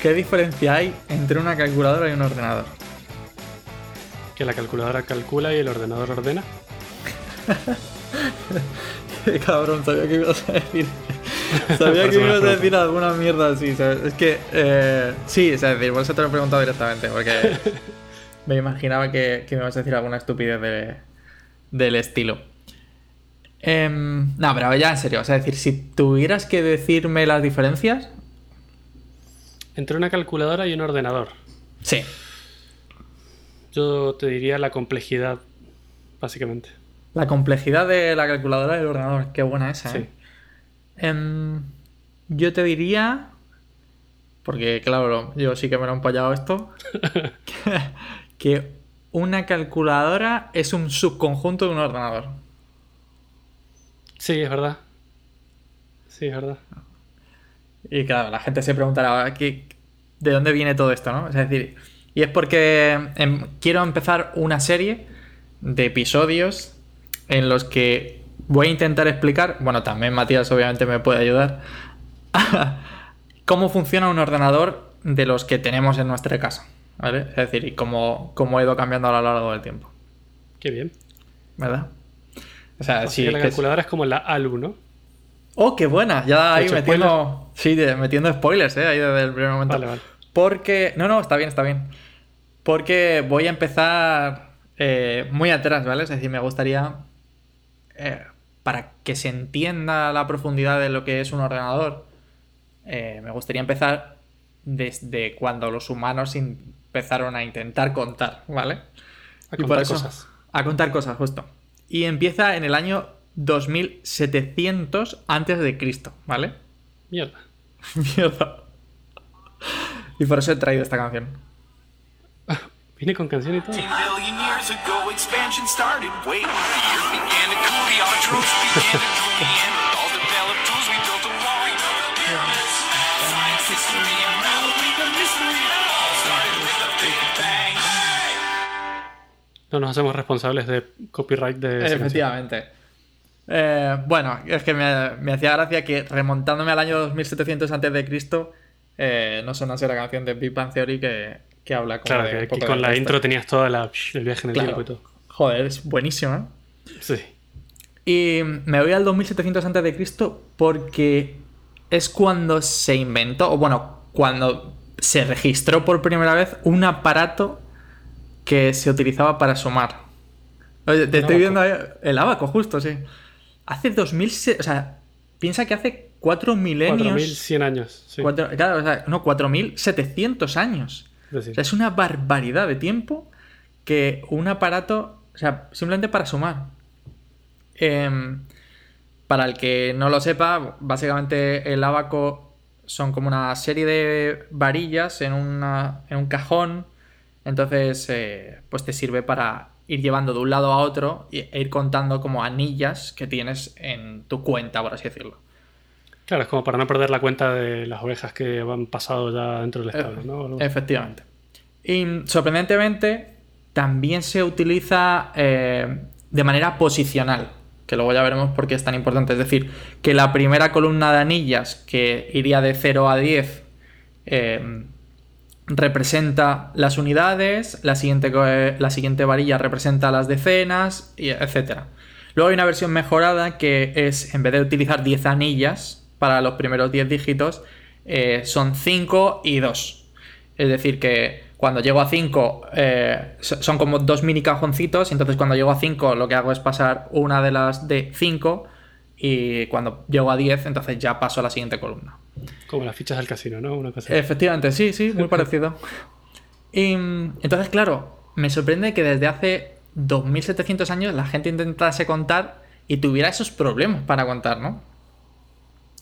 ¿qué diferencia hay entre una calculadora y un ordenador? Que la calculadora calcula y el ordenador ordena. Qué cabrón, sabía que ibas a decir. Sabía que ibas a decir alguna mierda así, ¿sabes? Es que, eh, sí, es decir, por eso te lo he preguntado directamente, porque me imaginaba que, me ibas a decir alguna estupidez de, del estilo. Em, no, pero ya en serio, o sea, es decir, si tuvieras que decirme las diferencias. Entre una calculadora y un ordenador. Sí. Yo te diría la complejidad, básicamente. La complejidad de la calculadora y el ordenador, qué buena esa, ¿eh? Em, yo te diría. Porque, claro, yo sí que me lo he empallado esto. que una calculadora es un subconjunto de un ordenador. Sí, es verdad. Sí, es verdad. Y claro, la gente se preguntará ¿qué, de dónde viene todo esto, ¿no? Es decir, y es porque em, quiero empezar una serie de episodios en los que voy a intentar explicar, bueno, también Matías obviamente me puede ayudar, cómo funciona un ordenador de los que tenemos en nuestra casa, ¿vale? Es decir, y cómo, cómo ha ido cambiando a lo largo del tiempo. Qué bien. ¿Verdad? O sea, sí. la calculadora es como la ALU, ¿no? Oh, qué buena. Ya ahí metiendo. Sí, metiendo spoilers, ¿eh? Ahí desde el primer momento. Vale, vale. Porque. No, no, está bien, está bien. Porque voy a empezar eh, muy atrás, ¿vale? Es decir, me gustaría. Eh, para que se entienda la profundidad de lo que es un ordenador, eh, me gustaría empezar desde cuando los humanos empezaron a intentar contar, ¿vale? A contar cosas. A contar cosas, justo. Y empieza en el año 2700 antes de Cristo, ¿vale? Mierda. Mierda. Y por eso he traído esta canción. Viene con canción y todo. No nos hacemos responsables de copyright de... Efectivamente. Eh, bueno, es que me, hacía gracia que remontándome al año 2700 a.C., eh, no sonase la canción de Big Bang Theory que, que habla Claro, que, con la intro tenías toda la, el viaje en el tiempo y todo. Joder, es buenísimo, Sí. Y me voy al 2700 a.C. porque es cuando se inventó, o bueno, cuando se registró por primera vez un aparato que se utilizaba para sumar. Oye, te estoy viendo ahí, el abaco, justo, sí. Hace 2000, o sea, piensa que hace 4 milenios. 4100 años, sí. claro, o sea, no, 4700 años. Es, o sea, es una barbaridad de tiempo que un aparato, o sea, simplemente para sumar. Em, para el que no lo sepa, básicamente el abaco son como una serie de varillas en, en un cajón. Entonces, eh, pues te sirve para ir llevando de un lado a otro e ir contando como anillas que tienes en tu cuenta, por así decirlo. Claro, es como para no perder la cuenta de las ovejas que han pasado ya dentro del establo, ¿no? Efectivamente. Y sorprendentemente, también se utiliza eh, de manera posicional que luego ya veremos por qué es tan importante. Es decir, que la primera columna de anillas, que iría de 0 a 10, eh, representa las unidades, la siguiente, la siguiente varilla representa las decenas, etc. Luego hay una versión mejorada que es, en vez de utilizar 10 anillas para los primeros 10 dígitos, eh, son 5 y 2. Es decir, que cuando llego a 5, eh, son como dos mini cajoncitos. Entonces, cuando llego a 5, lo que hago es pasar una de las de 5. Y cuando llego a 10, entonces ya paso a la siguiente columna. Como las fichas del casino, ¿no? Una cosa Efectivamente, sí, sí, muy parecido. Y entonces, claro, me sorprende que desde hace 2700 años la gente intentase contar y tuviera esos problemas para contar, ¿no?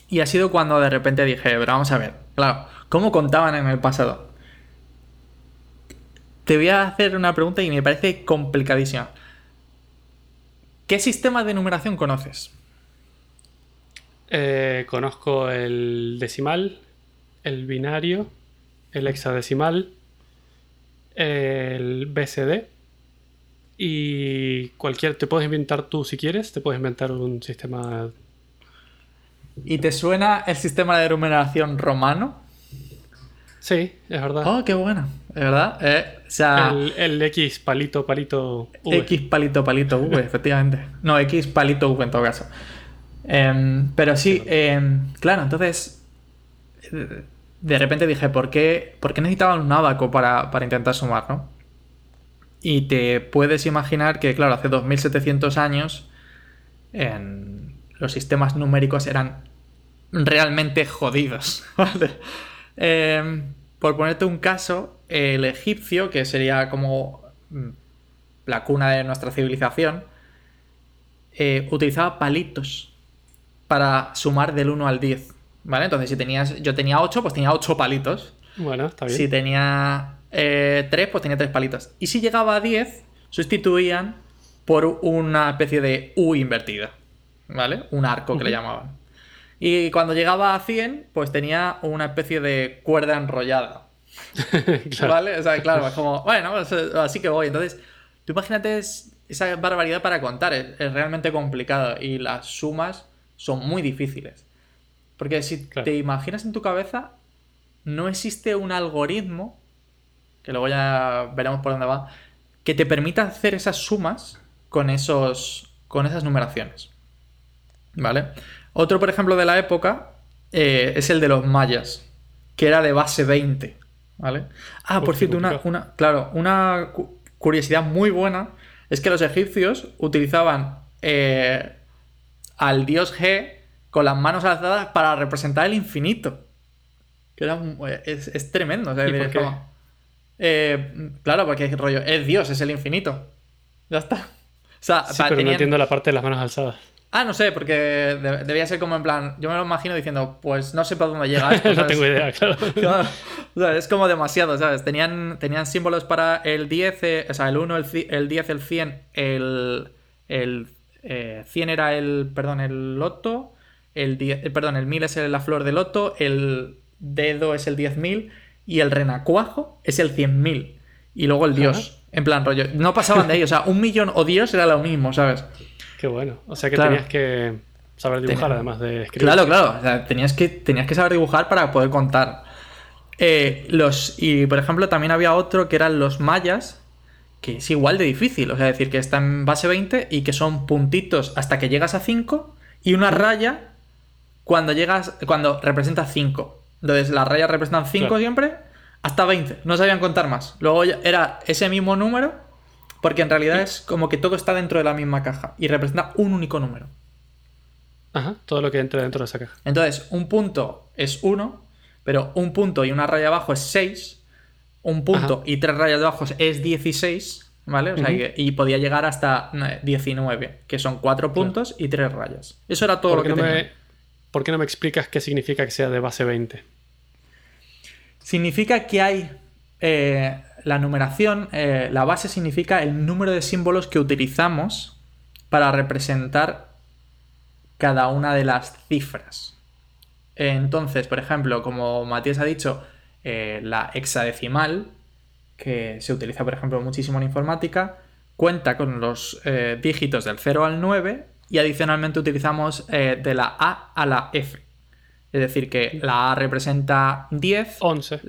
Y ha sido cuando de repente dije, pero vamos a ver, claro, ¿cómo contaban en el pasado? te voy a hacer una pregunta y me parece complicadísima. ¿Qué sistema de numeración conoces? Eh, conozco el decimal, el binario, el hexadecimal, el BCD y cualquier. Te puedes inventar tú si quieres, te puedes inventar un sistema. ¿Y te suena el sistema de numeración romano? Sí, es verdad. Oh, qué buena. Es verdad. Eh, o sea, el, el X palito, palito V. X palito, palito V, efectivamente. No, X palito V en todo caso. Em, pero sí, em, claro, entonces. De repente dije, ¿por qué, por qué necesitaban un abaco para, para intentar sumar, no? Y te puedes imaginar que, claro, hace 2700 años en los sistemas numéricos eran realmente jodidos. ¿vale? Eh, por ponerte un caso, el egipcio, que sería como mm, la cuna de nuestra civilización, eh, utilizaba palitos para sumar del 1 al 10. ¿Vale? Entonces, si tenías, yo tenía 8, pues tenía 8 palitos. Bueno, está bien. Si tenía 3, pues tenía 3 palitos. Y si llegaba a 10, sustituían por una especie de U invertida. ¿Vale? Un arco que le llamaban. Y cuando llegaba a 100, pues tenía una especie de cuerda enrollada. Claro. ¿Vale? O sea, claro, es como, bueno, pues, eh, así que voy. Entonces, tú imagínate es- esa barbaridad para contar. Es, es realmente complicado y las sumas son muy difíciles. Porque si Claro. te imaginas en tu cabeza, no existe un algoritmo, que luego ya veremos por dónde va, que te permita hacer esas sumas con, esos, con esas numeraciones. ¿Vale? Otro, por ejemplo, de la época eh, es el de los mayas, que era de base 20. ¿Vale? Ah, por cierto, una, una- claro, una cu- curiosidad muy buena es que los egipcios utilizaban eh, al dios G con las manos alzadas para representar el infinito. Que era un- es, es tremendo. o sea, ¿Y por es qué? como- eh, claro, porque es rollo, es Dios, es el infinito. Ya está. O sea, Sí, pero no entiendo la parte de las manos alzadas. Ah, no sé, porque de- debía ser como en plan. Yo me lo imagino diciendo, pues no sé por dónde llega esto. no tengo idea, claro. Claro. O sea, es como demasiado, ¿sabes? Tenían, tenían símbolos para el 10, eh, o sea, el 1, el, el 10, el 100, el, el eh, 100 era el, perdón, el loto, el 10, eh, perdón, el 1000 es el- la flor de loto, el dedo es el 10.000 y el renacuajo es el 100.000. Y luego el dios, en plan rollo. No pasaban de ahí, o sea, un millón o dios era lo mismo, ¿sabes? Qué bueno. O sea que Claro. tenías que saber dibujar además de escribir. Claro, claro. O sea, tenías que, tenías que saber dibujar para poder contar. Eh, los, y por ejemplo, también había otro que eran los mayas, que es igual de difícil. O sea, decir que está en base 20 y que son puntitos hasta que llegas a 5 y una raya cuando llegas, cuando representa 5. Entonces, las rayas representan 5 Claro. siempre hasta 20. No sabían contar más. Luego era ese mismo número, porque en realidad es como que todo está dentro de la misma caja y representa un único número. Ajá, todo lo que entra dentro de esa caja. Entonces, un punto es 1, pero un punto y una raya abajo es 6, un punto Ajá. y tres rayas abajo es 16, ¿vale? O sea, y podía llegar hasta eh, 19, que son 4 puntos y 3 rayas. Eso era todo ¿Por lo que no tenía. me, ¿Por qué no me explicas qué significa que sea de base 20? Significa que hay eh, la numeración, eh, la base significa el número de símbolos que utilizamos para representar cada una de las cifras. Entonces, por ejemplo, como Matías ha dicho, eh, la hexadecimal, que se utiliza, por ejemplo, muchísimo en informática, cuenta con los eh, dígitos del 0 al 9 y adicionalmente utilizamos eh, de la A a la F. Es decir, que la A representa 10, 11.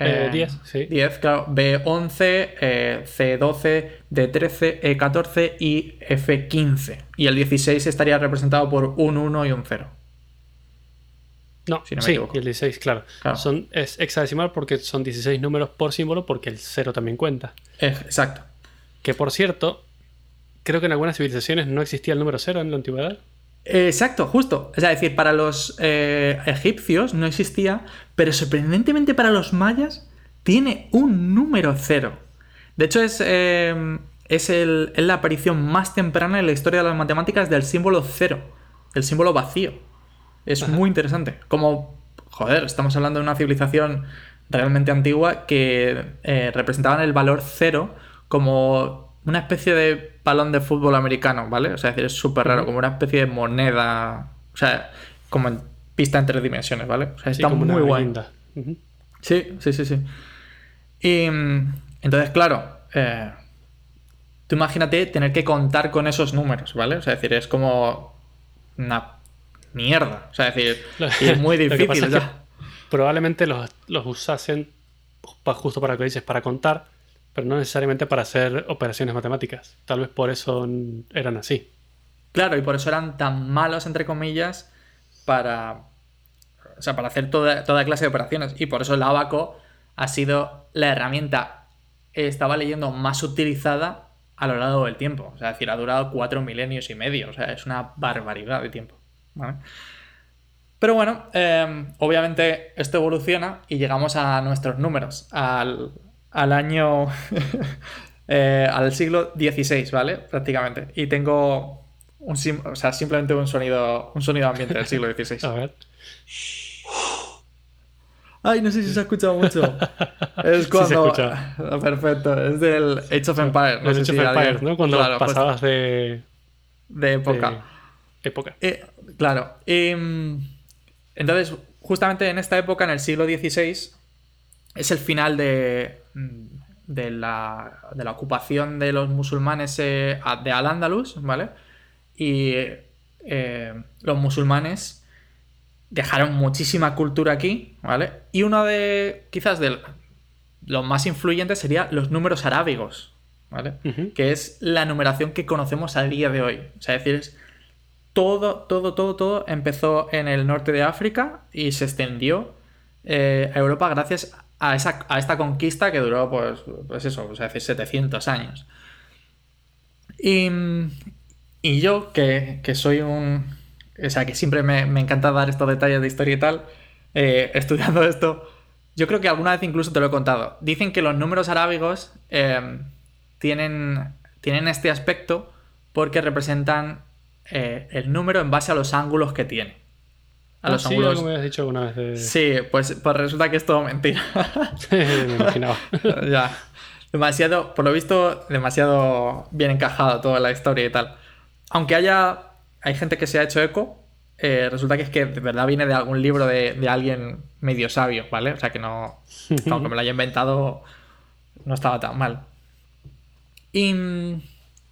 Eh, 10, sí. 10, claro. B11, eh, C12, D13, E14 y F15. Y el 16 estaría representado por un 1 y un 0. No, Si no me sí, equivoco. y el 16, claro. Claro. Son, es hexadecimal porque son 16 números por símbolo porque el 0 también cuenta. Exacto. Que por cierto, creo que en algunas civilizaciones no existía el número 0 en la antigüedad. Exacto, justo. Es decir, para los eh, egipcios no existía, pero sorprendentemente para los mayas tiene un número cero. De hecho, es, eh, es, el- es la aparición más temprana en la historia de las matemáticas del símbolo cero, el símbolo vacío. Es Ajá. muy interesante. Como, joder, estamos hablando de una civilización realmente antigua que eh, representaban el valor cero como una especie de balón de fútbol americano, ¿vale? O sea, es súper raro, como una especie de moneda, o sea, como en pista en tres dimensiones, ¿vale? O sea, Sí, está como muy guay. Ujú. Sí, sí, sí, sí. Y entonces, claro, eh, tú imagínate tener que contar con esos números, ¿vale? O sea, es decir, es como una mierda. O sea, es decir, es muy difícil. es probablemente los, los usasen justo para lo que dices, para contar, pero no necesariamente para hacer operaciones matemáticas. Tal vez por eso eran así. Claro, y por eso eran tan malos, entre comillas, para. O sea, para hacer toda, toda clase de operaciones. Y por eso el abaco ha sido la herramienta, estaba leyendo, más utilizada a lo largo del tiempo. O sea, es decir, ha durado cuatro milenios y medio. O sea, es una barbaridad de tiempo. ¿Vale? Pero bueno, eh, obviamente esto evoluciona y llegamos a nuestros números. Al, al año. eh, al siglo XVI, ¿vale? Prácticamente. Y tengo un o sea, simplemente un sonido, un sonido ambiente del siglo A XVI. ver. Ay, no sé si se ha escuchado mucho. Es Sí se cuando. Perfecto, es del Age of Empires. No Los sé Age si of Empires, ¿no? Cuando Claro, pues, pasabas de, de época. de época. Eh, claro. y, mm, entonces, justamente en esta época, en el siglo XVI, es el final de, de, la, de la ocupación de los musulmanes eh, de Al-Ándalus, ¿vale? Y eh, los musulmanes dejaron muchísima cultura aquí, ¿vale? Y uno de, quizás, de los más influyentes sería los números arábigos, ¿vale? Que es la numeración que conocemos a día de hoy. O sea, es decir, es todo, todo, todo, todo empezó en el norte de África y se extendió eh, a Europa gracias a, esta conquista que duró, pues, pues eso, sea, hace 700 años. Y, y yo, que, que soy un... O sea, que siempre me, me encanta dar estos detalles de historia y tal, eh, estudiando esto, yo creo que alguna vez incluso te lo he contado. Dicen que los números arábigos eh, tienen, tienen este aspecto porque representan eh, el número en base a los ángulos que tiene. A Ah, los sí, ángulos. algo me habías dicho alguna vez. De... Sí, pues, pues resulta que es todo mentira. me imaginaba. ya. Demasiado, por lo visto, demasiado bien encajado toda la historia y tal. Aunque haya. Hay gente que se ha hecho eco. eh, resulta que es que de verdad viene de algún libro de, de alguien medio sabio, ¿vale? O sea que no. que Aunque me lo haya inventado. No estaba tan mal. Y.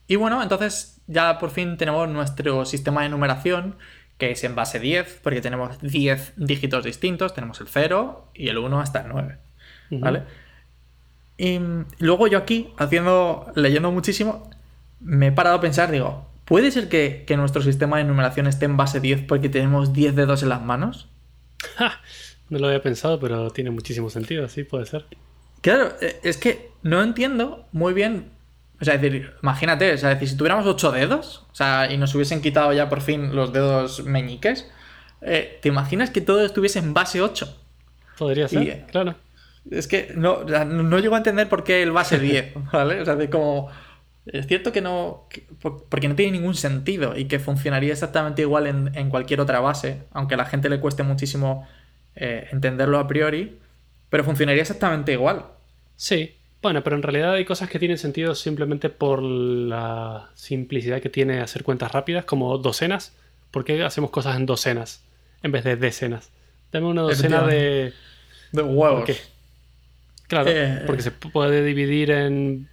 Y bueno, entonces ya por fin tenemos nuestro sistema de numeración, que es en base 10, porque tenemos 10 dígitos distintos. Tenemos el 0 y el 1 hasta el 9. Ujú. ¿Vale? Y mm, luego yo aquí, haciendo, leyendo muchísimo, me he parado a pensar, digo, ¿puede ser que, que nuestro sistema de numeración esté en base 10 porque tenemos 10 dedos en las manos? Ja, no lo había pensado, pero tiene muchísimo sentido, sí, puede ser. Claro, eh, es que no entiendo muy bien. O sea, es decir, imagínate, o sea, es decir, si tuviéramos 8 dedos, o sea, y nos hubiesen quitado ya por fin los dedos meñiques, eh, ¿te imaginas que todo estuviese en base 8? Podría ser, Y, claro. Es que no, o sea, no llego a entender por qué el base 10, ¿vale? O sea, de como... Es cierto que no... que- por- porque no tiene ningún sentido y que funcionaría exactamente igual en, en cualquier otra base, aunque a la gente le cueste muchísimo eh, entenderlo a priori, pero funcionaría exactamente igual. Sí, bueno, pero en realidad hay cosas que tienen sentido simplemente por la simplicidad que tiene hacer cuentas rápidas, como docenas. ¿Por qué hacemos cosas en docenas en vez de decenas? Dame una docena de... De huevos. Claro, Eh, porque se puede dividir en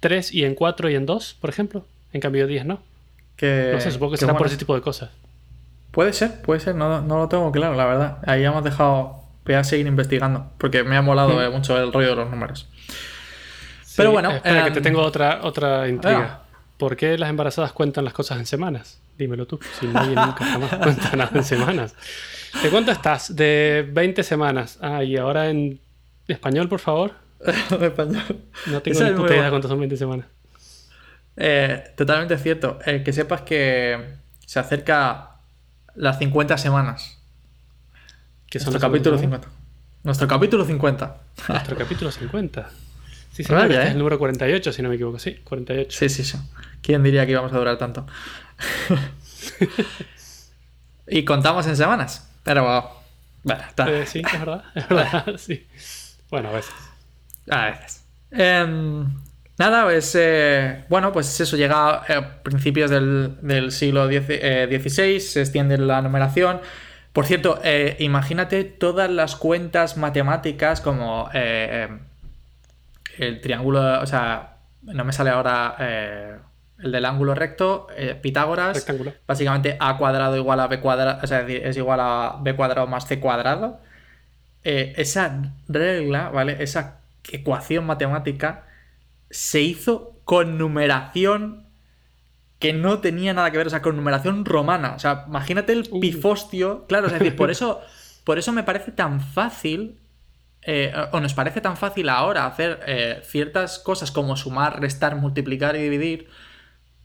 3 y en 4 y en 2, por ejemplo. En cambio 10 no. Que, No sé, supongo que que será por ese tipo de cosas. Puede ser, puede ser, no, no lo tengo claro, la verdad. Ahí hemos dejado... Voy a seguir investigando, porque me ha molado eh, mucho el rollo de los números. Sí, Pero bueno, Espera, que em, te tengo otra, otra intriga. Ah. ¿Por qué las embarazadas cuentan las cosas en semanas? Dímelo tú. Si nadie nunca jamás cuenta nada en semanas. ¿De cuánto estás? De 20 semanas. Ah, y ahora en español, por favor. En español. No tengo Ese ni puta idea cuántas son 20 semanas. Eh, totalmente cierto. Eh, que sepas que se acerca las 50 semanas. Que son Nuestro capítulo 50 50. Nuestro capítulo 50. Nuestro capítulo 50. Sí, sí, Vaya, este es ¿eh? el número 48, si no me equivoco. Sí, 48. Sí, sí, sí. ¿Quién diría que íbamos a durar tanto? y contamos en semanas. Pero bueno, bueno, está. Eh, sí, es verdad. Es verdad, sí. Bueno, a veces. A veces. Em, nada, pues eh, bueno, pues eso llega a principios del, del siglo eh, XVI, se extiende la numeración. Por cierto, eh, imagínate todas las cuentas matemáticas como eh, el triángulo, o sea, no me sale ahora eh, el del ángulo recto, eh, Pitágoras, Rectángulo. básicamente a cuadrado igual a b cuadrado, o sea, es decir, es igual a b cuadrado más c cuadrado. eh, esa regla, ¿vale? Esa ecuación matemática se hizo con numeración que no tenía nada que ver, o sea, con numeración romana. O sea, imagínate el pifostio. Claro, es decir, por eso, por eso me parece tan fácil, eh, o nos parece tan fácil ahora hacer eh, ciertas cosas como sumar, restar, multiplicar y dividir,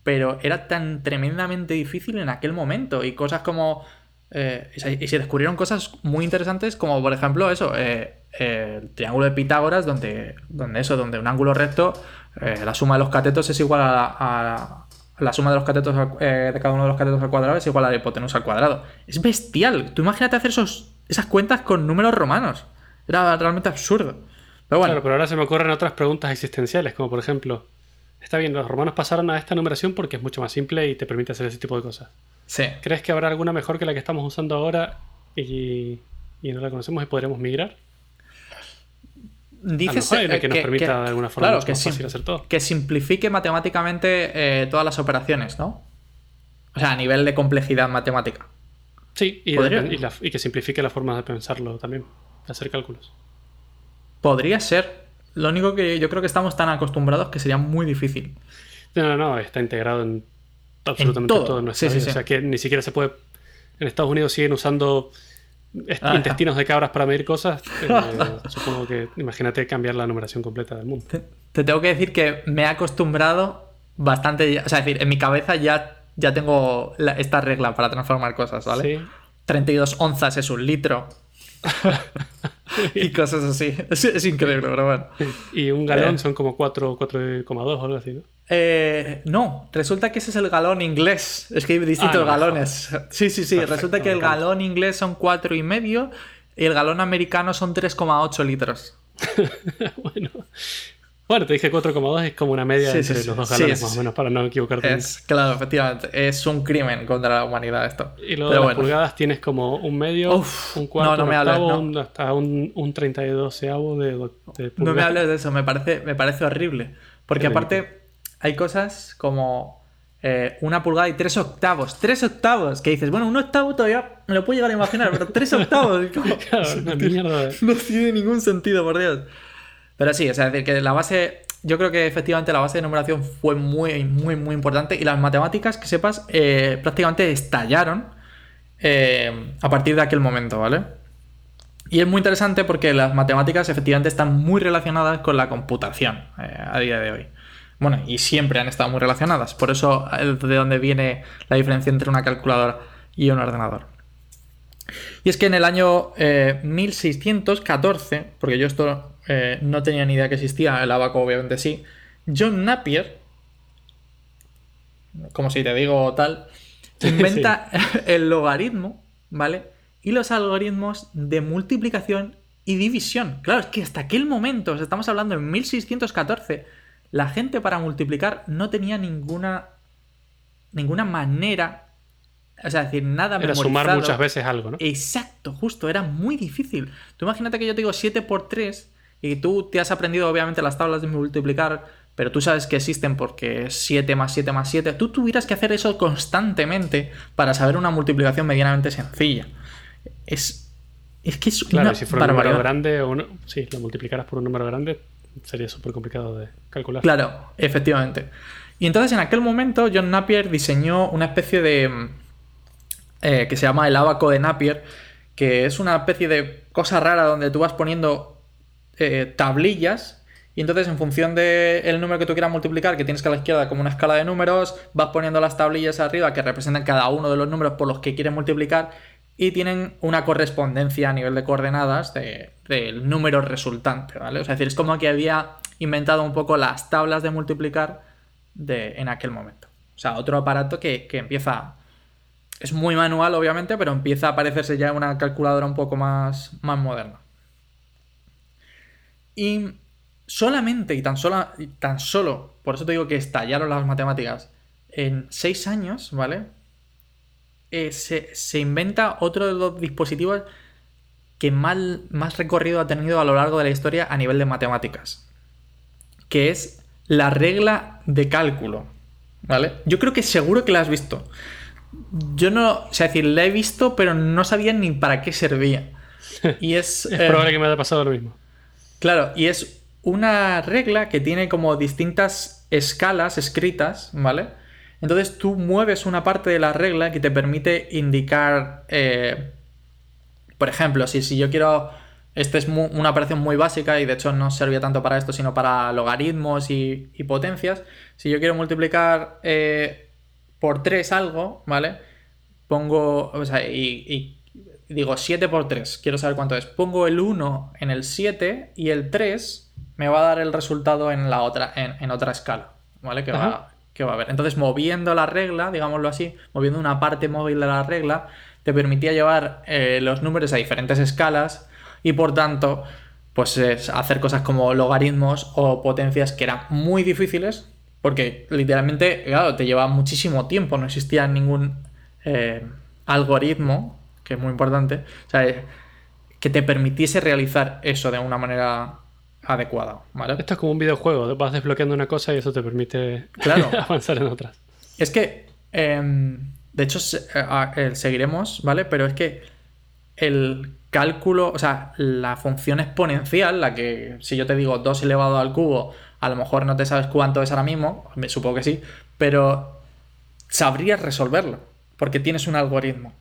pero era tan tremendamente difícil en aquel momento. Y cosas como eh, y se descubrieron cosas muy interesantes, como por ejemplo eso, eh, el triángulo de Pitágoras, donde, donde eso, donde un ángulo recto, la suma de los catetos es igual a, la suma de los catetos de cada uno de los catetos al cuadrado es igual a la hipotenusa al cuadrado. Es bestial. Tú imagínate hacer esos, esas cuentas con números romanos. Era realmente absurdo. Pero bueno. Claro, pero ahora se me ocurren otras preguntas existenciales, como por ejemplo, está bien, los romanos pasaron a esta numeración porque es mucho más simple y te permite hacer ese tipo de cosas. ¿Crees que habrá alguna mejor que la que estamos usando ahora y, no la conocemos y podremos migrar? Dices que, que, nos permita de alguna forma que fácil hacer todo. Que simplifique matemáticamente eh, todas las operaciones, ¿no? O sea, a nivel de complejidad matemática. Sí, y, que simplifique la forma de pensarlo también, hacer cálculos. Podría ser. Lo único que yo creo que estamos tan acostumbrados que sería muy difícil. No, no, no, está integrado en absolutamente todo. O sea, que ni siquiera se puede. En Estados Unidos siguen usando intestinos de cabras para medir cosas. Eh, supongo que, imagínate cambiar la numeración completa del mundo. Te, tengo que decir que me he acostumbrado bastante. O sea, es decir, en mi cabeza ya, ya tengo esta regla para transformar cosas, ¿vale? 32 onzas es un litro. y cosas así. Es, increíble, pero bueno. Y un galón eh. son como 4,2 o algo así, ¿no? Eh, no, resulta que ese es el galón inglés. Es que hay distintos ah, galones. Sí, sí, sí. resulta que el galón inglés son cuatro y medio y el galón americano son 3,8 litros. bueno. Bueno, te dije 4,2 es como una media entre los dos galones, más o menos, para no equivocarte. Es, claro, efectivamente. Es un crimen contra la humanidad esto. Y luego de las pulgadas tienes como un medio, un cuarto, un octavo, hasta un, un 32 de, de. No me hables de eso, me parece, me parece horrible. Porque aparte hay cosas como eh, una pulgada y tres octavos. Tres octavos. Que dices, bueno, un octavo todavía me lo puedo llegar a imaginar, pero tres octavos. no tiene ningún sentido, por Dios. Pero sí, es decir, que la base. Yo creo que efectivamente la base de numeración fue muy, muy, muy importante. Y las matemáticas, que sepas, eh, prácticamente estallaron eh, a partir de aquel momento, ¿vale? Y es muy interesante porque las matemáticas efectivamente están muy relacionadas con la computación a día de hoy. Bueno, y siempre han estado muy relacionadas. Por eso es de donde viene la diferencia entre una calculadora y un ordenador. Y es que en el año 1614, eh, porque yo esto eh, no tenía ni idea que existía, el abaco obviamente sí, John Napier, como si te digo tal, inventa el logaritmo, ¿vale? Y los algoritmos de multiplicación y división. Claro, es que hasta aquel momento, estamos hablando en 1614, la gente para multiplicar no tenía ninguna ninguna manera o sea, decir, nada Era sumar muchas veces algo, ¿no? Exacto, justo, era muy difícil. Tú imagínate que yo te digo 7 por 3 y tú te has aprendido obviamente las tablas de multiplicar, pero tú sabes que existen porque es 7 más 7 más 7. Tú tuvieras que hacer eso constantemente para saber una multiplicación medianamente sencilla. Es, es que es claro, si fuera un número grande, o no, si lo multiplicaras por un número grande, sería súper complicado de calcular. Claro, efectivamente. Y entonces en aquel momento John Napier diseñó una especie de... Eh, que se llama el abaco de Napier, que es una especie de cosa rara donde tú vas poniendo eh, tablillas y entonces en función del número que tú quieras multiplicar, que tienes que a la izquierda como una escala de números, vas poniendo las tablillas arriba que representan cada uno de los números por los que quieres multiplicar y tienen una correspondencia a nivel de coordenadas del número resultante, ¿vale? O sea, es decir, es como que había inventado un poco las tablas de multiplicar de, en aquel momento. O sea, otro aparato que, empieza... Es muy manual, obviamente, pero empieza a parecerse ya una calculadora un poco más, más moderna. Y solamente y tan, y tan solo, por eso te digo que estallaron las matemáticas, en seis años, ¿vale? Eh, se, inventa otro de los dispositivos que más, más recorrido ha tenido a lo largo de la historia a nivel de matemáticas, que es la regla de cálculo. ¿Vale? Yo creo que seguro que la has visto. Yo no, o sea, decir, la he visto, pero no sabía ni para qué servía. Y es. Es eh, probable que me haya pasado lo mismo. Claro, y es una regla que tiene como distintas escalas escritas, ¿vale? Entonces tú mueves una parte de la regla que te permite indicar, eh, por ejemplo, si, si yo quiero, esta es una operación muy básica y de hecho no servía tanto para esto, sino para logaritmos y, potencias, si yo quiero multiplicar eh, por 3 algo, ¿vale? Pongo, o sea, y digo 7 por 3, quiero saber cuánto es. Pongo el 1 en el 7 y el 3 me va a dar el resultado en la otra, en, en otra escala, ¿vale? Que va, que va a haber. Entonces, moviendo la regla, digámoslo así, moviendo una parte móvil de la regla, te permitía llevar eh, los números a diferentes escalas y por tanto, pues es hacer cosas como logaritmos o potencias que eran muy difíciles porque literalmente, claro, te llevaba muchísimo tiempo, no existía ningún eh, algoritmo, que es muy importante, o sea, que te permitiese realizar eso de una manera adecuada, ¿vale? Esto es como un videojuego. Vas desbloqueando una cosa y eso te permite Claro. avanzar en otras. Es que, em, de hecho, eh, seguiremos, ¿vale? Pero es que el cálculo, o sea, la función exponencial, la que si yo te digo 2 elevado al cubo, a lo mejor no te sabes cuánto es ahora mismo, me supongo que sí, pero sabrías resolverlo, porque tienes un algoritmo.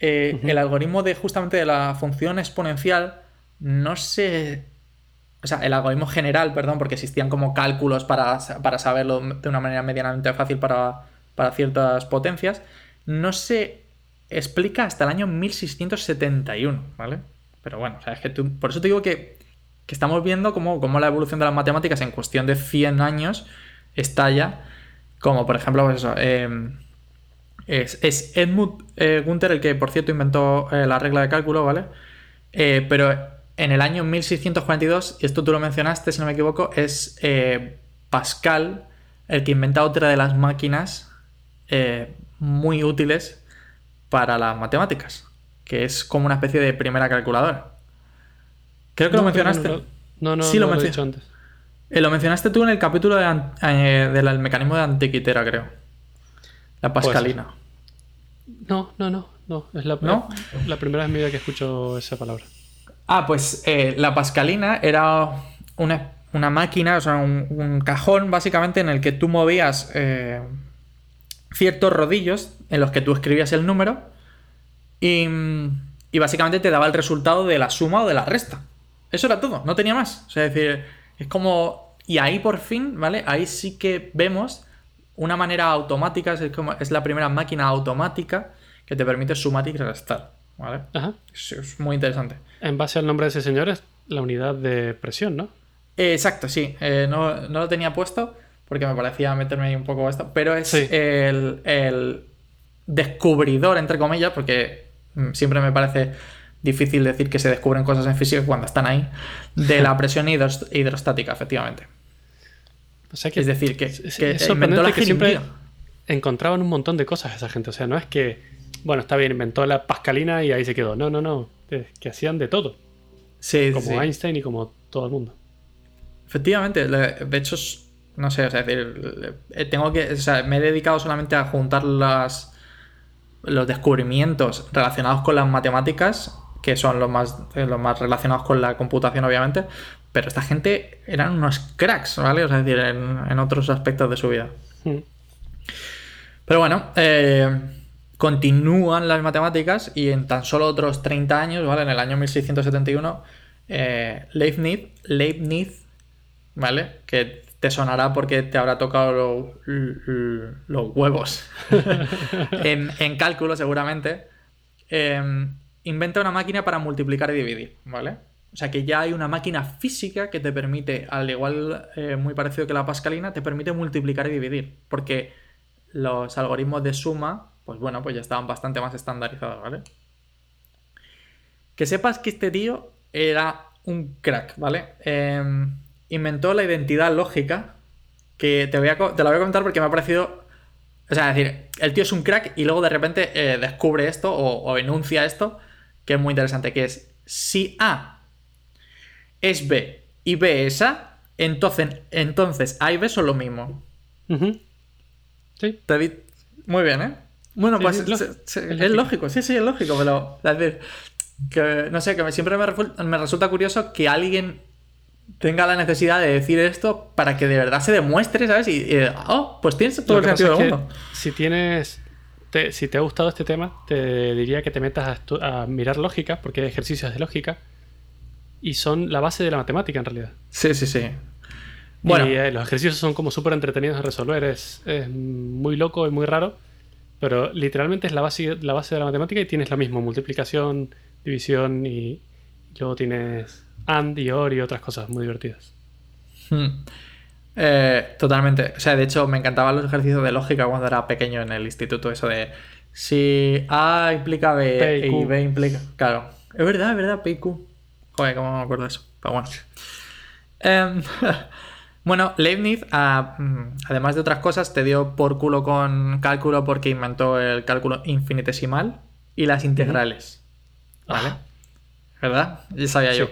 Eh. El algoritmo de justamente de la función exponencial no se o sea, el algoritmo general, perdón, porque existían como cálculos para, para saberlo de una manera medianamente fácil para, para ciertas potencias, no se explica hasta el año 1671, ¿vale? Pero bueno, o sea, es que tú- por eso te digo que, que estamos viendo cómo, cómo la evolución de las matemáticas en cuestión de 100 años estalla, como por ejemplo, pues eso, eh, es, es Edmund eh, Gunther el que, por cierto, inventó eh, la regla de cálculo, ¿vale? Eh, pero en el año 1642, y esto tú lo mencionaste, si no me equivoco, es Pascal el que inventa otra de las máquinas muy útiles para las matemáticas, que es como una especie de primera calculadora. Creo que lo No, mencionaste. No, no, no, Sí, lo lo he dicho antes. Lo mencionaste tú en el capítulo de del mecanismo de Antiquitera, creo. La ser. No, no, no. no. Es la, ¿No? la primera vez en mi vida que escucho esa palabra. Ah, pues eh, la pascalina era una, una máquina, o sea, un, un cajón básicamente en el que tú movías eh, ciertos rodillos en los que tú escribías el número y, y básicamente te daba el resultado de la suma o de la resta. Eso era todo, no tenía más. O sea, es decir, es como... Y ahí por fin, ¿vale? Ahí sí que vemos una manera automática, es, como, es la primera máquina automática que te permite sumar y restar, ¿vale? Ajá. Es, es muy interesante. En base al nombre de ese señor es la unidad de presión, ¿no? Eh, exacto, sí. Eh, no, no lo tenía puesto porque me parecía meterme ahí un poco esto. Pero es Sí. el, el descubridor, entre comillas, porque mm, siempre me parece difícil decir que se descubren cosas en física cuando están ahí, de la presión hidros- hidrostática, efectivamente. O sea que Es decir, que, es, es que la que siempre encontraban un montón de cosas esa gente. O sea, no es que, bueno, está bien, inventó la pascalina y ahí se quedó. No, no, no. Es que hacían de todo. Sí, Como sí. Einstein y como todo el mundo. Efectivamente, de hecho, no sé, o sea, es decir, eh, tengo que, o sea, me he dedicado solamente a juntar las, los descubrimientos relacionados con las matemáticas, que son los más, eh, los más relacionados con la computación, obviamente, pero esta gente eran unos cracks, ¿vale? O sea, es decir, en, en otros aspectos de su vida. Mm. Pero bueno, eh, continúan las matemáticas y en tan solo otros 30 años, ¿vale? En el año 1671, eh, Leibniz, Leibniz, ¿vale? Que te sonará porque te habrá tocado lo- los huevos en, en cálculo seguramente, eh, inventa una máquina para multiplicar y dividir, ¿vale? O sea que ya hay una máquina física que te permite, al igual eh, muy parecido que la pascalina, te permite multiplicar y dividir. Porque los algoritmos de suma, pues bueno, pues ya estaban bastante más estandarizados, ¿vale? Que sepas que este tío era un crack, ¿vale? Eh, inventó la identidad lógica, que te, voy a, te la voy a contar porque me ha parecido... O sea, es decir, el tío es un crack y luego de repente eh, descubre esto o, o enuncia esto, que es muy interesante, que es si A es B y B es A, entonces, entonces A y B son lo mismo. Sí. David, muy bien, ¿eh? Bueno, pues se- se- es es, lógico. sí, sí, es lógico, pero decir, Que, no sé, que siempre me, me resulta curioso que alguien tenga la necesidad de decir esto para que de verdad se demuestre, ¿sabes? Y, oh, pues tienes todo el sentido del mundo. Si tienes. si te ha gustado este tema, te diría que te metas a, mirar lógica, porque hay ejercicios de lógica. Y son la base de la matemática en realidad. Sí, sí, sí. Bueno. Y eh, los ejercicios son como súper entretenidos de resolver. Es, es, muy loco y muy raro. Pero literalmente es la base, la base de la matemática y tienes la misma multiplicación, división y luego tienes and y or y otras cosas muy divertidas. Hmm. Eh, totalmente. O sea, de hecho, me encantaban los ejercicios de lógica cuando era pequeño en el instituto. Eso de si A implica B y, B implica. Claro. Es verdad, es verdad, P y Q. Joder, cómo me acuerdo de eso. Pero bueno. Em, bueno, Leibniz, ah, mm, además de otras cosas, te dio por culo con cálculo porque inventó el cálculo infinitesimal y las integrales. ¿Vale? Ah. ¿Verdad? Ya sabía yo.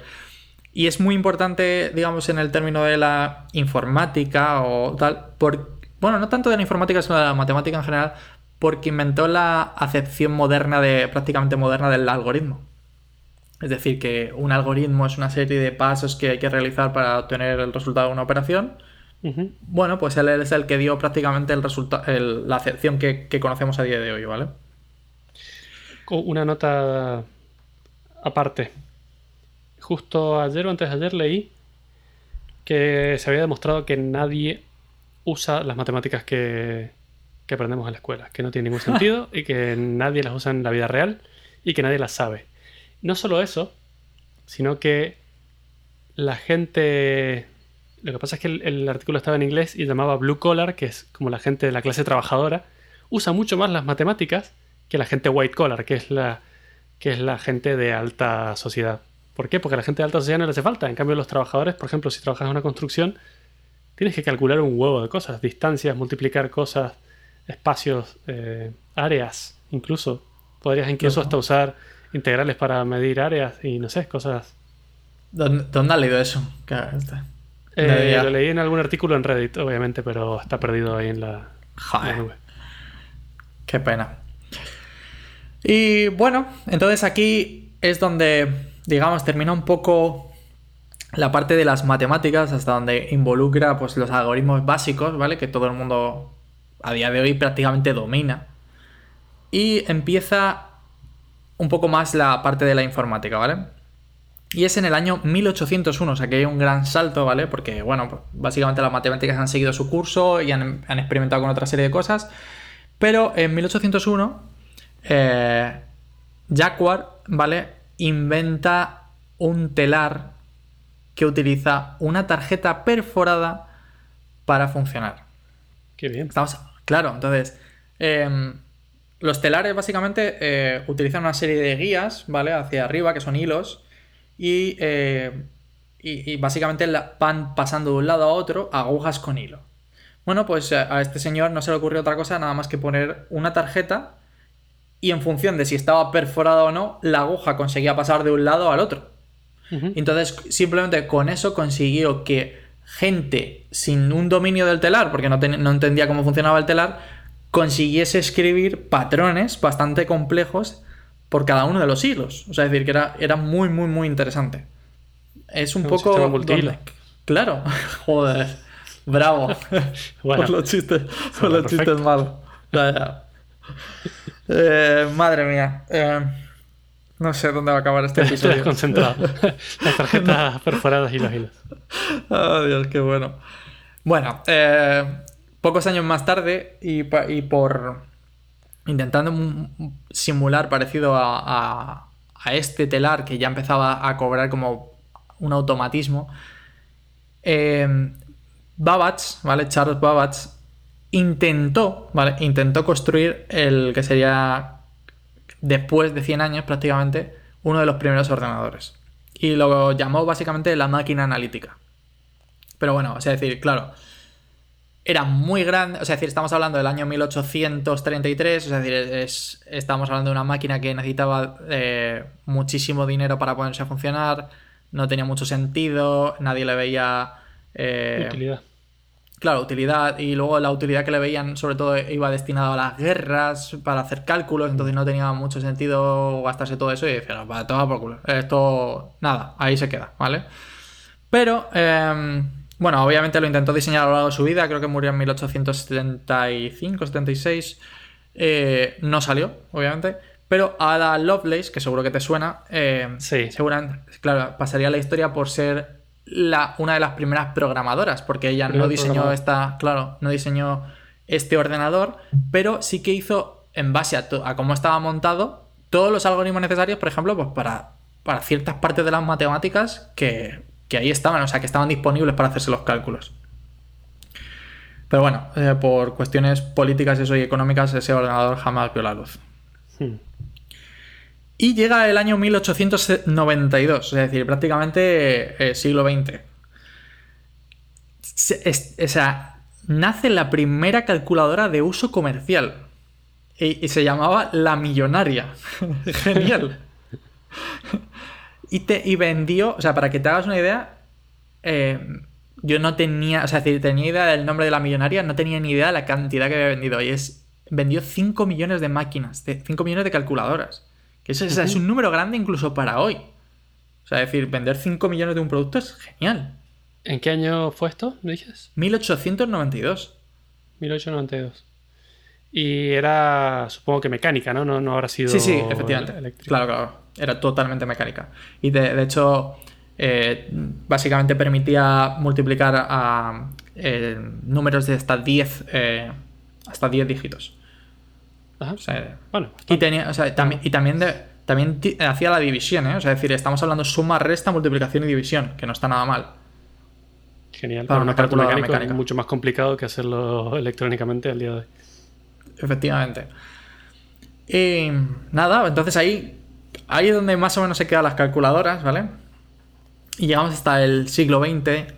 Y es muy importante, digamos, en el término de la informática o tal, por, bueno, no tanto de la informática, sino de la matemática en general, porque inventó la acepción moderna de, prácticamente moderna del algoritmo. Es decir, que un algoritmo es una serie de pasos que hay que realizar para obtener el resultado de una operación. Bueno, pues él es el que dio prácticamente el resultado, la acepción que, que conocemos a día de hoy, ¿vale? Una nota aparte justo ayer o antes de ayer leí que se había demostrado que nadie usa las matemáticas que, aprendemos en la escuela, que no tiene ningún sentido y que nadie las usa en la vida real y que nadie las sabe. No solo eso, sino que la gente... Lo que pasa es que el, el, artículo estaba en inglés y llamaba blue collar, que es como la gente de la clase trabajadora, usa mucho más las matemáticas que la gente white collar, que es la, que es la gente de alta sociedad. ¿Por qué? Porque a la gente de alta sociedad no le hace falta. En cambio, los trabajadores, por ejemplo, si trabajas en una construcción, tienes que calcular un huevo de cosas, distancias, multiplicar cosas, espacios, eh, áreas, incluso. Podrías incluso hasta usar integrales para medir áreas y no sé, cosas. ¿Dónde, dónde has leído eso? Eh, lo leí en algún artículo en Reddit, obviamente, pero está perdido ahí en la, en la nube. Qué pena. Y bueno, entonces aquí es donde digamos, termina un poco la parte de las matemáticas hasta donde involucra pues los algoritmos básicos, ¿vale? Que todo el mundo a día de hoy prácticamente domina. Y empieza un poco más la parte de la informática, ¿vale? Y es en el año 1801, o sea que hay un gran salto, ¿vale? Porque, bueno, pues, básicamente las matemáticas han seguido su curso y han, experimentado con otra serie de cosas. Pero en 1801, eh, Jacquard, ¿vale? inventa un telar que utiliza una tarjeta perforada para funcionar. Qué bien. Estamos, claro, entonces, em, los telares básicamente eh, utilizan una serie de guías, ¿vale? Hacia arriba, que son hilos, y, eh, y, básicamente van pasando de un lado a otro agujas con hilo. Bueno, pues a este señor no se le ocurrió otra cosa nada más que poner una tarjeta y en función de si estaba perforada o no, la aguja conseguía pasar de un lado al otro. Entonces, simplemente con eso consiguió que gente sin un dominio del telar, porque no, no entendía cómo funcionaba el telar, consiguiese escribir patrones bastante complejos por cada uno de los hilos. O sea, es decir, que era, era muy, muy, muy interesante. Es un, poco. Claro, joder, bravo. por los chistes, por los chistes malos. Eh, madre mía. Eh, no sé dónde va a acabar este episodio. Estoy concentrado. Las tarjetas perforadas y los hilos. Oh, Dios, qué bueno. Bueno, eh, pocos años más tarde y, por intentando simular parecido a, a, este telar que ya empezaba a cobrar como un automatismo, Babbage, ¿vale? Charles Babbage intentó. Intentó construir el que sería, después de 100 años prácticamente, uno de los primeros ordenadores. Y lo llamó básicamente la máquina analítica. Pero bueno, o sea, decir, claro, era muy grande, o sea, decir, estamos hablando del año 1833, o sea, decir, es, estamos hablando de una máquina que necesitaba eh, muchísimo dinero para ponerse a funcionar, no tenía mucho sentido, nadie le veía... Eh, Utilidad claro, utilidad y luego la utilidad que le veían sobre todo iba destinada a las guerras, para hacer cálculos, entonces no tenía mucho sentido gastarse todo eso y decían, para todo por culo. Esto, nada, ahí se queda, ¿vale? Pero, em, bueno, obviamente lo intentó diseñar a lo largo de su vida, creo que murió en 1875, 76, eh, no salió, obviamente. Pero Ada Lovelace, que seguro que te suena, eh, Sí. seguramente, claro, pasaría la historia por ser la, una de las primeras programadoras, porque ella no diseñó esta, claro, no diseñó este ordenador, pero sí que hizo, en base a, a cómo estaba montado, todos los algoritmos necesarios, por ejemplo, pues para, para ciertas partes de las matemáticas que, que ahí estaban, o sea, que estaban disponibles para hacerse los cálculos. Pero bueno, eh, por cuestiones políticas eso y económicas, ese ordenador jamás vio la luz. Hmm. Y llega el año 1892, es decir, prácticamente eh, siglo XX. Se- es- o sea, nace la primera calculadora de uso comercial. Y, y se llamaba La Millonaria. Genial. y, te, y vendió, o sea, para que te hagas una idea, eh, yo no tenía, o sea, tenía idea del nombre de la millonaria, no tenía ni idea de la cantidad que había vendido. Y es, vendió 5 millones de máquinas, de 5 millones de calculadoras. Que eso, o sea, es un número grande incluso para hoy. O sea, es decir, vender 5 millones de un producto es genial. ¿En qué año fue esto? ¿Me dices? 1892. 1892. Y era, supongo que mecánica, ¿no? No, no habrá sido. Sí, sí, efectivamente. eléctrica. Claro, claro. Era totalmente mecánica. Y de, de hecho, eh, básicamente permitía multiplicar a eh, números de hasta 10 eh, hasta 10 dígitos. Ajá. O sea, Bueno, y, tenía, o sea, también, y también, de- también ti- hacía la división, ¿eh? O sea, es decir, estamos hablando suma, resta, multiplicación y división, que no está nada mal. genial. para una un aparato mecánico mecánica. es mucho más complicado que hacerlo electrónicamente al día de hoy. Efectivamente. Y nada, entonces ahí, ahí es donde más o menos se quedan las calculadoras, ¿vale? Y llegamos hasta el siglo XX,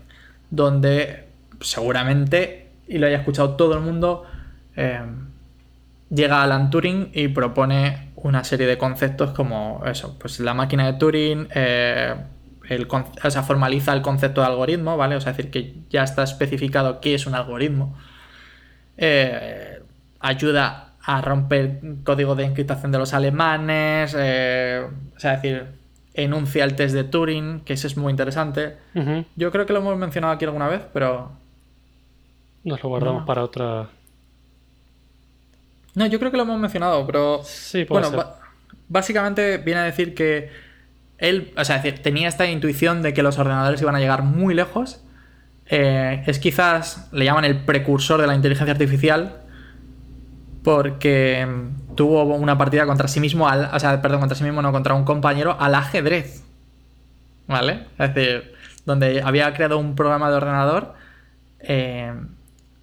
donde seguramente, y lo haya escuchado todo el mundo, eh, llega Alan Turing y propone una serie de conceptos como eso, pues la máquina de Turing, eh, el, o sea, formaliza el concepto de algoritmo, ¿vale? O sea, decir, que ya está especificado qué es un algoritmo. Eh, ayuda a romper código de encriptación de los alemanes, eh, o sea, es decir, enuncia el test de Turing, que ese es muy interesante. Yo creo que lo hemos mencionado aquí alguna vez, pero Nos lo guardamos No. para otra. No, yo creo que lo hemos mencionado, pero. Sí, puede bueno, ser. básicamente viene a decir que él, o sea, es decir, tenía esta intuición de que los ordenadores iban a llegar muy lejos. Eh, es quizás, le llaman el precursor de la inteligencia artificial, porque tuvo una partida contra sí mismo, al- o sea, perdón, contra sí mismo, no, contra un compañero al ajedrez. ¿Vale? Es decir, donde había creado un programa de ordenador, eh,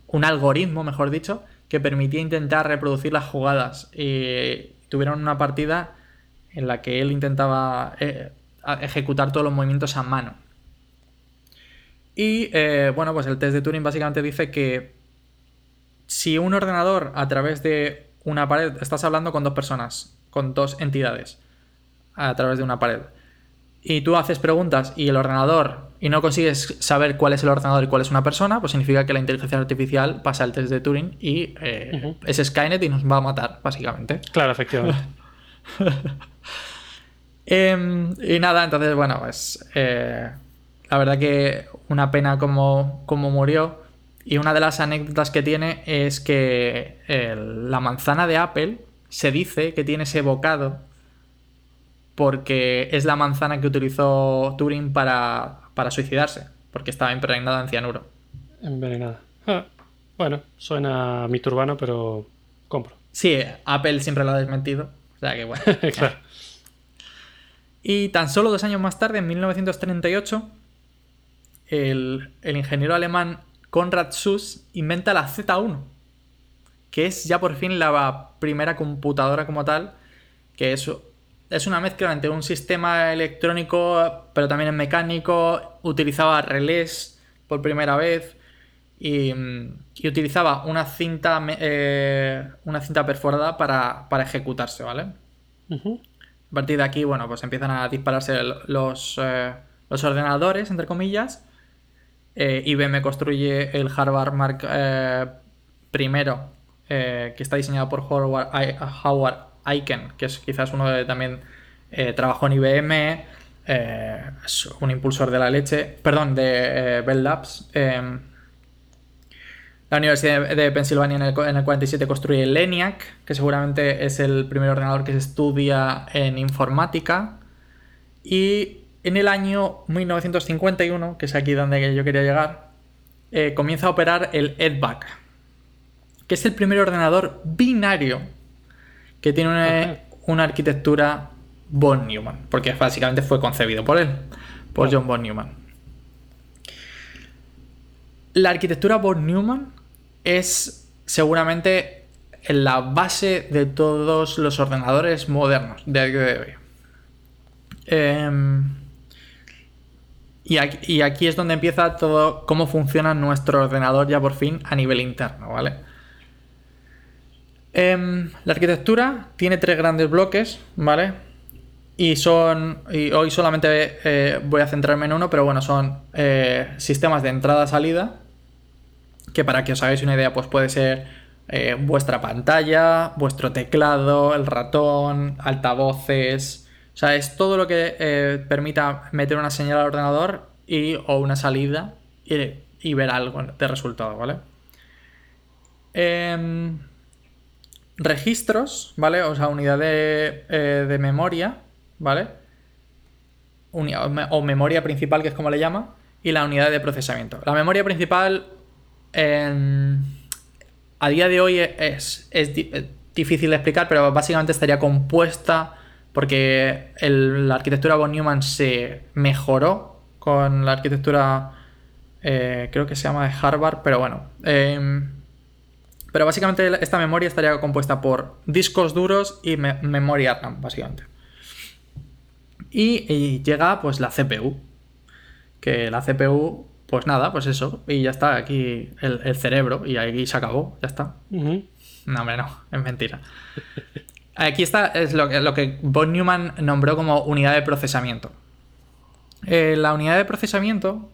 un algoritmo, mejor dicho, que permitía intentar reproducir las jugadas. Y tuvieron una partida en la que él intentaba eh, ejecutar todos los movimientos a mano. Y eh, bueno, pues el test de Turing básicamente dice que si un ordenador a través de una pared, estás hablando con dos personas, con dos entidades, a través de una pared, y tú haces preguntas y el ordenador y no consigues saber cuál es el ordenador y cuál es una persona, pues significa que la inteligencia artificial pasa el test de Turing y eh, es Skynet y nos va a matar, básicamente. Claro, efectivamente. Em, y nada, entonces, bueno, pues eh, la verdad que una pena como, como murió. Y una de las anécdotas que tiene es que el- la manzana de Apple se dice que tiene ese bocado porque es la manzana que utilizó Turing para, para suicidarse, porque estaba impregnada en cianuro. Envenenada. Ah, bueno, suena a mito urbano, pero compro. Sí, Apple siempre lo ha desmentido. O sea que bueno. claro. Y tan solo dos años más tarde, en 1938, el, el ingeniero alemán Konrad Suss inventa la Z1, que es ya por fin la primera computadora como tal, que es, es una mezcla entre un sistema electrónico, pero también es mecánico, utilizaba relés por primera vez y, y utilizaba una cinta, eh, una cinta perforada para, para ejecutarse, ¿vale? A partir de aquí, bueno, pues empiezan a dispararse los, eh, los ordenadores, entre comillas. Eh, IBM construye el Harvard Mark I, que está diseñado por Howard, Howard Aiken, que es quizás uno de también trabajó en IBM, es un impulsor de la leche, perdón, de Bell Labs. La Universidad de Pensilvania en el, 47 construye el ENIAC, que seguramente es el primer ordenador que se estudia en informática. Y en el año 1951, que es aquí donde yo quería llegar, eh, comienza a operar el EDVAC, que es el primer ordenador binario que tiene una, arquitectura von Neumann, porque básicamente fue concebido por él, por John von Neumann. La arquitectura von Neumann es seguramente la base de todos los ordenadores modernos de hoy. Em, y, aquí, es donde empieza todo cómo funciona nuestro ordenador ya por fin a nivel interno, ¿vale? Em, la arquitectura tiene tres grandes bloques, ¿vale? Y son. Y hoy solamente eh, voy a centrarme en uno, pero bueno, son eh, sistemas de entrada-salida que para que os hagáis una idea, pues puede ser eh, vuestra pantalla, vuestro teclado, el ratón, altavoces. O sea, es todo lo que eh, permita meter una señal al ordenador y, o una salida y, ver algo de resultado, ¿vale? Em, registros, ¿vale? O sea, unidad de, eh, memoria, ¿vale? o memoria principal, que es como le llama, y la unidad de procesamiento. La memoria principal a día de hoy es, difícil de explicar, pero básicamente estaría compuesta porque la arquitectura von Neumann se mejoró con la arquitectura, eh, creo que se llama de Harvard, pero bueno. Em, pero básicamente esta memoria estaría compuesta por discos duros y memoria RAM, básicamente. Y, y, llega pues la CPU. Que la CPU pues nada, pues eso. Y ya está, aquí el, cerebro. Y ahí se acabó, ya está. No, hombre, no, es mentira. Aquí está, es lo que, lo que nombró como unidad de procesamiento. Eh, la unidad de procesamiento,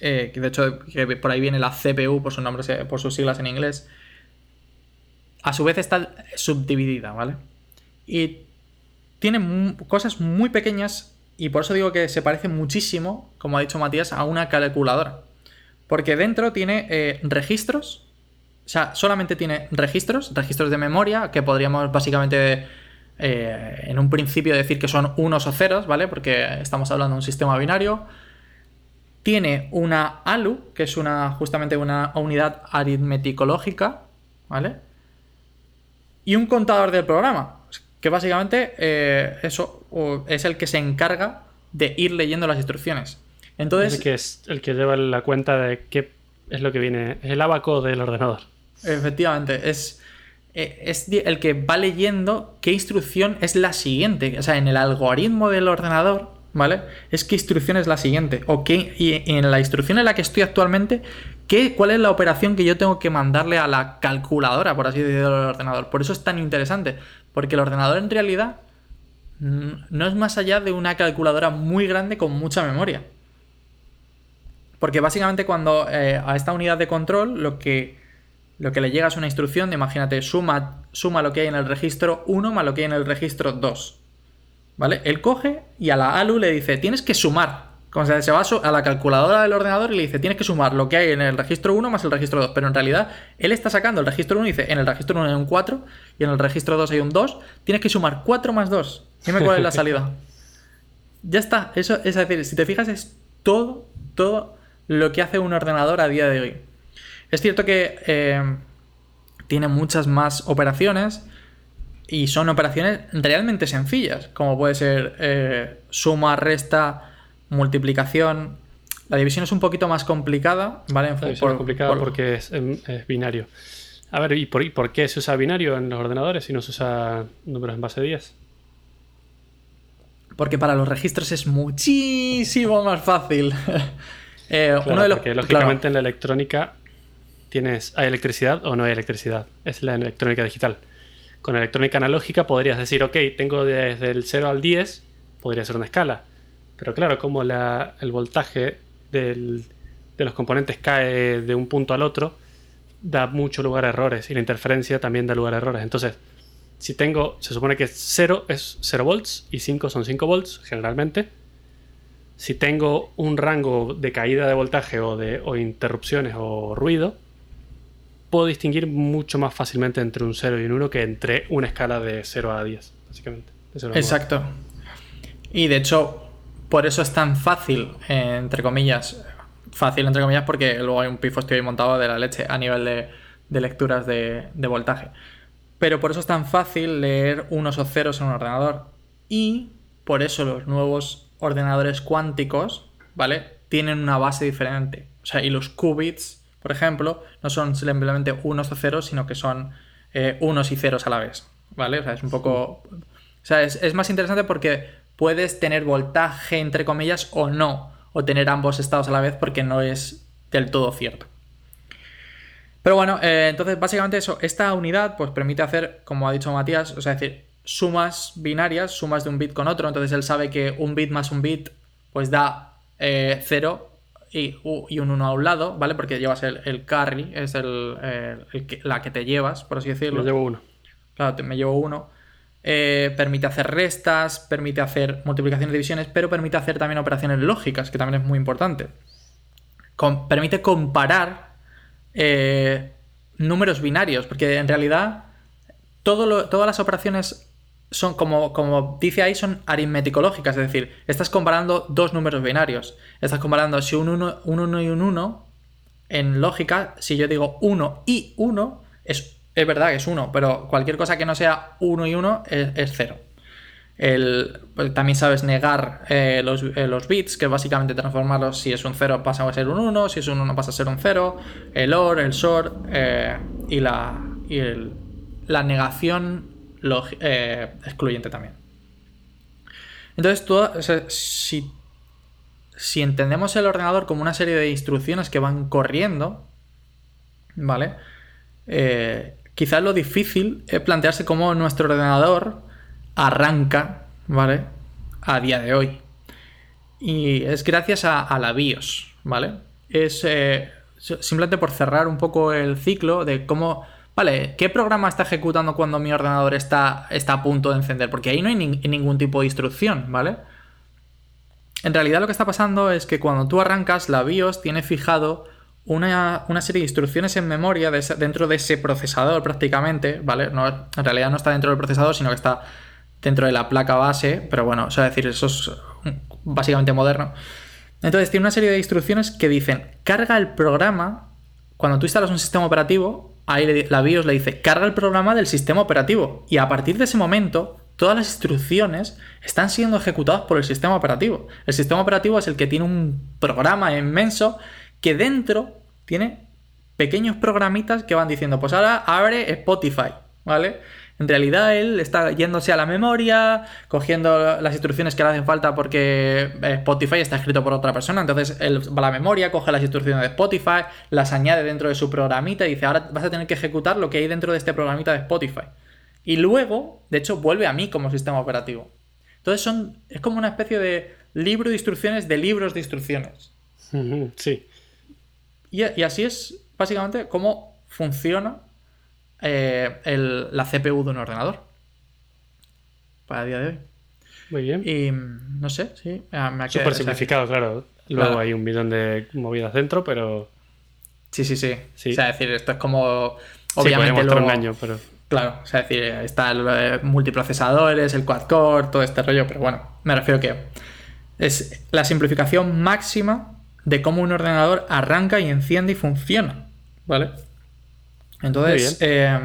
eh, que de hecho por ahí viene la CPU por sus siglas en inglés, a su vez está subdividida, ¿vale? Y tiene cosas muy pequeñas y por eso digo que se parece muchísimo, como ha dicho Matías, a una calculadora. Porque dentro tiene eh, registros. O sea, solamente tiene registros, registros de memoria, que podríamos básicamente eh, en un principio decir que son unos o ceros, ¿vale? Porque estamos hablando de un sistema binario. Tiene una ALU, que es una justamente una unidad aritmeticológica, ¿vale? Y un contador del programa, que básicamente eh, eso es el que se encarga de ir leyendo las instrucciones. Entonces, el que es el que lleva la cuenta de qué es lo que viene, el abaco del ordenador. Efectivamente, es, eh, es el que va leyendo qué instrucción es la siguiente. O sea, en el algoritmo del ordenador, ¿vale? Es qué instrucción es la siguiente. O qué, y en la instrucción en la que estoy actualmente, ¿qué, ¿cuál es la operación que yo tengo que mandarle a la calculadora, por así decirlo, del ordenador? Por eso es tan interesante. Porque el ordenador en realidad no es más allá de una calculadora muy grande con mucha memoria. Porque básicamente cuando eh, a esta unidad de control lo que, lo que le llega es una instrucción de, imagínate, suma, suma lo que hay en el registro 1 más lo que hay en el registro 2. ¿Vale? Él coge y a la ALU le dice, tienes que sumar como se va a la calculadora del ordenador y le dice, tienes que sumar lo que hay en el registro 1 más el registro 2. Pero en realidad, él está sacando el registro 1 y dice, en el registro 1 hay un 4 y en el registro 2 hay un 2. Tienes que sumar 4 más 2. Dime cuál es la salida. ya está. Eso es decir, si te fijas, es todo, todo lo que hace un ordenador a día de hoy. Es cierto que eh, tiene muchas más operaciones y son operaciones realmente sencillas, como puede ser eh, suma, resta multiplicación. La división es un poquito más complicada, ¿vale? es complicada porque em, es, binario. A ver, ¿y por, qué se usa binario en los ordenadores si no se usa números en base 10? Porque para los registros es muchísimo más fácil. Eh, uno de los, porque lógicamente en la electrónica tienes, ¿hay electricidad o no hay electricidad? Es la electrónica digital. Con electrónica analógica podrías decir, ok, tengo desde el 0 al 10, podría ser una escala. Pero claro, como el voltaje de los componentes cae de un punto al otro, da mucho lugar a errores y la interferencia también da lugar a errores. Entonces, si tengo, se supone que 0 es 0 volts y 5 son 5 volts generalmente. Si tengo un rango de caída de voltaje o de o interrupciones o ruido, puedo distinguir mucho más fácilmente entre un 0 y un 1 que entre una escala de 0 a 10, básicamente. Exacto. Y de hecho, por eso es tan fácil, entre comillas, fácil entre comillas porque luego hay un pifo estoy montado de la leche a nivel de, lecturas de, de voltaje. Pero por eso es tan fácil leer unos o ceros en un ordenador. Y por eso los nuevos ordenadores cuánticos, ¿vale? Tienen una base diferente. O sea, y los qubits, por ejemplo, no son simplemente unos o ceros, sino que son eh, unos y ceros a la vez. ¿Vale? O sea, es un poco. O sea, es, es más interesante porque puedes tener voltaje, entre comillas, o no. O tener ambos estados a la vez porque no es del todo cierto. Pero bueno, eh, entonces básicamente eso, esta unidad pues permite hacer, como ha dicho Matías, o sea, decir, sumas binarias, sumas de un bit con otro, entonces él sabe que un bit más un bit pues da 0 eh, y, un 1 a un lado, ¿vale? Porque llevas el, carry, es el, la que te llevas, por así decirlo. Me llevo uno. Claro, me llevo uno. Eh, permite hacer restas, permite hacer multiplicaciones y divisiones, pero permite hacer también operaciones lógicas, que también es muy importante. permite comparar eh, números binarios, porque en realidad todas las operaciones son, como, como dice ahí, son aritmético-lógicas, es decir, estás comparando dos números binarios. Estás comparando si un 1 un y un 1, en lógica, si yo digo 1 y 1, es, es verdad que es 1, pero cualquier cosa que no sea 1 y 1 es 0. Pues, también sabes negar eh, eh, los, bits, que básicamente transformarlos, si es un 0 pasa a ser un 1, si es un 1 pasa a ser un 0, el OR, el SOR eh, y, la, y la negación excluyente también. Entonces, si, entendemos el ordenador como una serie de instrucciones que van corriendo, ¿vale? quizás lo difícil es plantearse cómo nuestro ordenador arranca, ¿vale? A día de hoy. Y es gracias a, la BIOS, ¿vale? Es eh, simplemente por cerrar un poco el ciclo de cómo, ¿vale? ¿Qué programa está ejecutando cuando mi ordenador está, está a punto de encender? Porque ahí no hay ningún tipo de instrucción, ¿vale? En realidad lo que está pasando es que cuando tú arrancas, la BIOS tiene fijado una, serie de instrucciones en memoria dentro de ese procesador prácticamente, ¿vale? No, en realidad no está dentro del procesador, sino que está dentro de la placa base, pero bueno, o sea, decir, eso es básicamente moderno. Entonces tiene una serie de instrucciones que dicen, carga el programa, cuando tú instalas un sistema operativo, ahí la BIOS le dice, carga el programa del sistema operativo. Y a partir de ese momento, todas las instrucciones están siendo ejecutadas por el sistema operativo. El sistema operativo es el que tiene un programa inmenso que dentro tiene pequeños programitas que van diciendo, pues ahora abre Spotify, ¿vale? En realidad él está yéndose a la memoria, cogiendo las instrucciones que le hacen falta porque eh, Spotify está escrito por otra persona. Entonces él va a la memoria, coge las instrucciones de Spotify, las añade dentro de su programita y dice, ahora vas a tener que ejecutar lo que hay dentro de este programita de Spotify. Y luego, de hecho, vuelve a mí como sistema operativo. Entonces son, es como una especie de libro de instrucciones de libros de instrucciones. Sí. Y, y así es básicamente cómo funciona eh, la CPU de un ordenador. Para el día de hoy. Muy bien. Y no sé, sí. Me Súper simplificado, claro. Luego hay un millón de movidas dentro, pero. Sí, sí, sí. O sea, decir, esto es como. Obviamente. Sí, un año, pero. Claro, o sea, decir, está el eh, multiprocesadores, el quad core, todo este rollo, pero bueno, me refiero que es la simplificación máxima de cómo un ordenador arranca y enciende y funciona, ¿vale? Entonces, eh,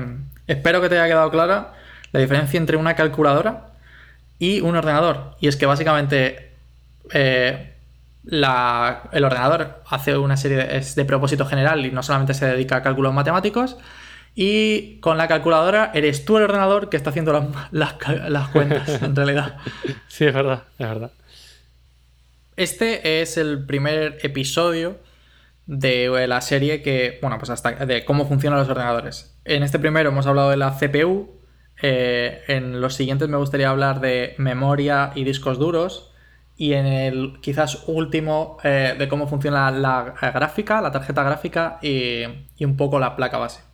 espero que te haya quedado clara la diferencia entre una calculadora y un ordenador. Y es que básicamente eh, el ordenador hace una serie de, es de propósito general y no solamente se dedica a cálculos matemáticos. Y con la calculadora eres tú el ordenador que está haciendo las, las cuentas, en realidad. Sí, es verdad, es verdad. Este es el primer episodio de la serie que, bueno, pues hasta de cómo funcionan los ordenadores. En este primero hemos hablado de la CPU, eh, en los siguientes me gustaría hablar de memoria y discos duros y en el quizás último eh, de cómo funciona la, gráfica, la tarjeta gráfica y un poco la placa base.